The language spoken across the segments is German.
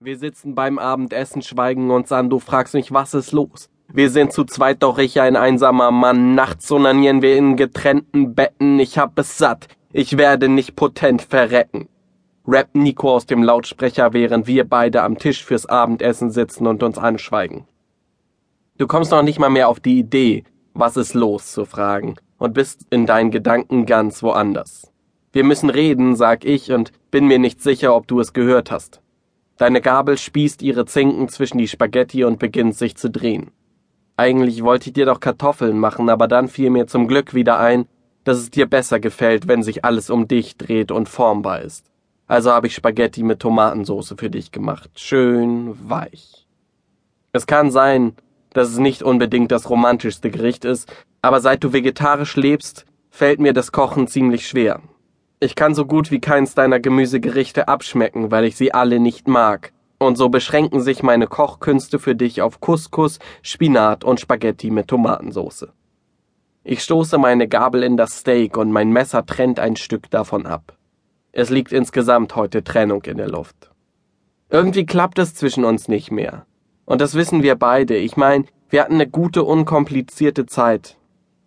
Wir sitzen beim Abendessen, schweigen uns an, du fragst mich, was ist los? Wir sind zu zweit, doch ich ein einsamer Mann. Nachts onanieren wir in getrennten Betten, ich hab es satt. Ich werde nicht potent verrecken. Rappt Nico aus dem Lautsprecher, während wir beide am Tisch fürs Abendessen sitzen und uns anschweigen. Du kommst noch nicht mal mehr auf die Idee, was ist los, zu fragen, und bist in deinen Gedanken ganz woanders. Wir müssen reden, sag ich, und bin mir nicht sicher, ob du es gehört hast. Deine Gabel spießt ihre Zinken zwischen die Spaghetti und beginnt sich zu drehen. Eigentlich wollte ich dir doch Kartoffeln machen, aber dann fiel mir zum Glück wieder ein, dass es dir besser gefällt, wenn sich alles um dich dreht und formbar ist. Also habe ich Spaghetti mit Tomatensauce für dich gemacht. Schön weich. Es kann sein, dass es nicht unbedingt das romantischste Gericht ist, aber seit du vegetarisch lebst, fällt mir das Kochen ziemlich schwer. Ich kann so gut wie keins deiner Gemüsegerichte abschmecken, weil ich sie alle nicht mag. Und so beschränken sich meine Kochkünste für dich auf Couscous, Spinat und Spaghetti mit Tomatensauce. Ich stoße meine Gabel in das Steak und mein Messer trennt ein Stück davon ab. Es liegt insgesamt heute Trennung in der Luft. Irgendwie klappt es zwischen uns nicht mehr. Und das wissen wir beide. Ich meine, wir hatten eine gute, unkomplizierte Zeit.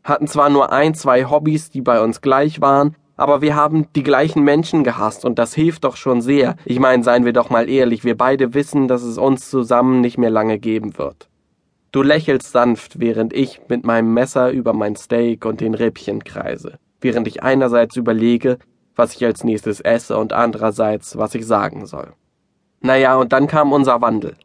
Hatten zwar nur ein, zwei Hobbys, die bei uns gleich waren, aber wir haben die gleichen Menschen gehasst und das hilft doch schon sehr. Ich meine, seien wir doch mal ehrlich, wir beide wissen, dass es uns zusammen nicht mehr lange geben wird. Du lächelst sanft, während ich mit meinem Messer über mein Steak und den Rippchen kreise, während ich einerseits überlege, was ich als nächstes esse und andererseits, was ich sagen soll. Naja, und dann kam unser Wandel.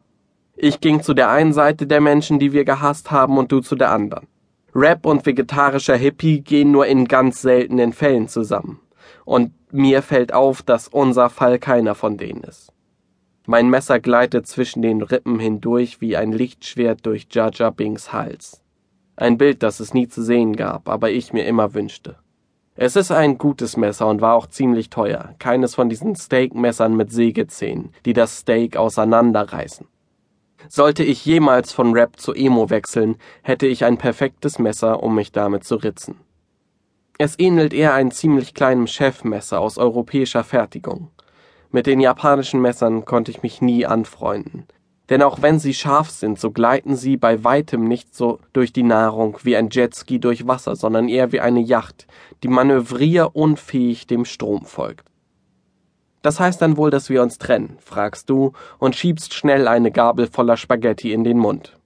Ich ging zu der einen Seite der Menschen, die wir gehasst haben, und du zu der anderen. Rap und vegetarischer Hippie gehen nur in ganz seltenen Fällen zusammen. Und mir fällt auf, dass unser Fall keiner von denen ist. Mein Messer gleitet zwischen den Rippen hindurch wie ein Lichtschwert durch Jar Bings Hals. Ein Bild, das es nie zu sehen gab, aber ich mir immer wünschte. Es ist ein gutes Messer und war auch ziemlich teuer. Keines von diesen Steakmessern mit Sägezähnen, die das Steak auseinanderreißen. Sollte ich jemals von Rap zu Emo wechseln, hätte ich ein perfektes Messer, um mich damit zu ritzen. Es ähnelt eher einem ziemlich kleinen Chefmesser aus europäischer Fertigung. Mit den japanischen Messern konnte ich mich nie anfreunden. Denn auch wenn sie scharf sind, so gleiten sie bei weitem nicht so durch die Nahrung wie ein Jetski durch Wasser, sondern eher wie eine Yacht, die manövrierunfähig dem Strom folgt. Das heißt dann wohl, dass wir uns trennen, fragst du und schiebst schnell eine Gabel voller Spaghetti in den Mund.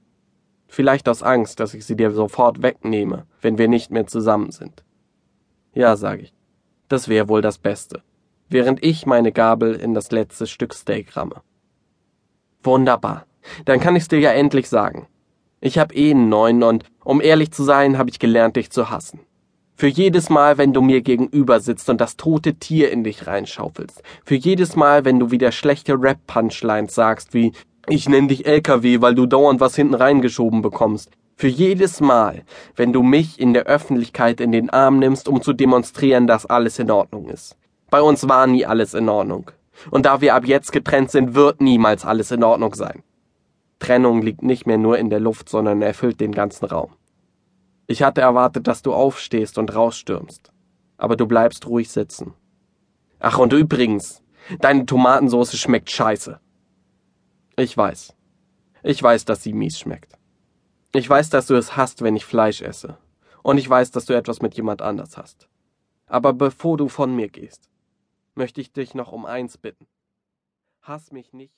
Vielleicht aus Angst, dass ich sie dir sofort wegnehme, wenn wir nicht mehr zusammen sind. Ja, sag ich. Das wäre wohl das Beste. Während ich meine Gabel in das letzte Stück Steak ramme. Wunderbar. Dann kann ich's dir ja endlich sagen. Ich hab eh einen neuen und, um ehrlich zu sein, habe ich gelernt, dich zu hassen. Für jedes Mal, wenn du mir gegenüber sitzt und das tote Tier in dich reinschaufelst. Für jedes Mal, wenn du wieder schlechte Rap-Punchlines sagst, wie ich nenn dich LKW, weil du dauernd was hinten reingeschoben bekommst. Für jedes Mal, wenn du mich in der Öffentlichkeit in den Arm nimmst, um zu demonstrieren, dass alles in Ordnung ist. Bei uns war nie alles in Ordnung. Und da wir ab jetzt getrennt sind, wird niemals alles in Ordnung sein. Trennung liegt nicht mehr nur in der Luft, sondern erfüllt den ganzen Raum. Ich hatte erwartet, dass du aufstehst und rausstürmst. Aber du bleibst ruhig sitzen. Ach, und übrigens, deine Tomatensauce schmeckt scheiße. Ich weiß. Ich weiß, dass sie mies schmeckt. Ich weiß, dass du es hasst, wenn ich Fleisch esse. Und ich weiß, dass du etwas mit jemand anders hast. Aber bevor du von mir gehst, möchte ich dich noch um eins bitten. Hass mich nicht.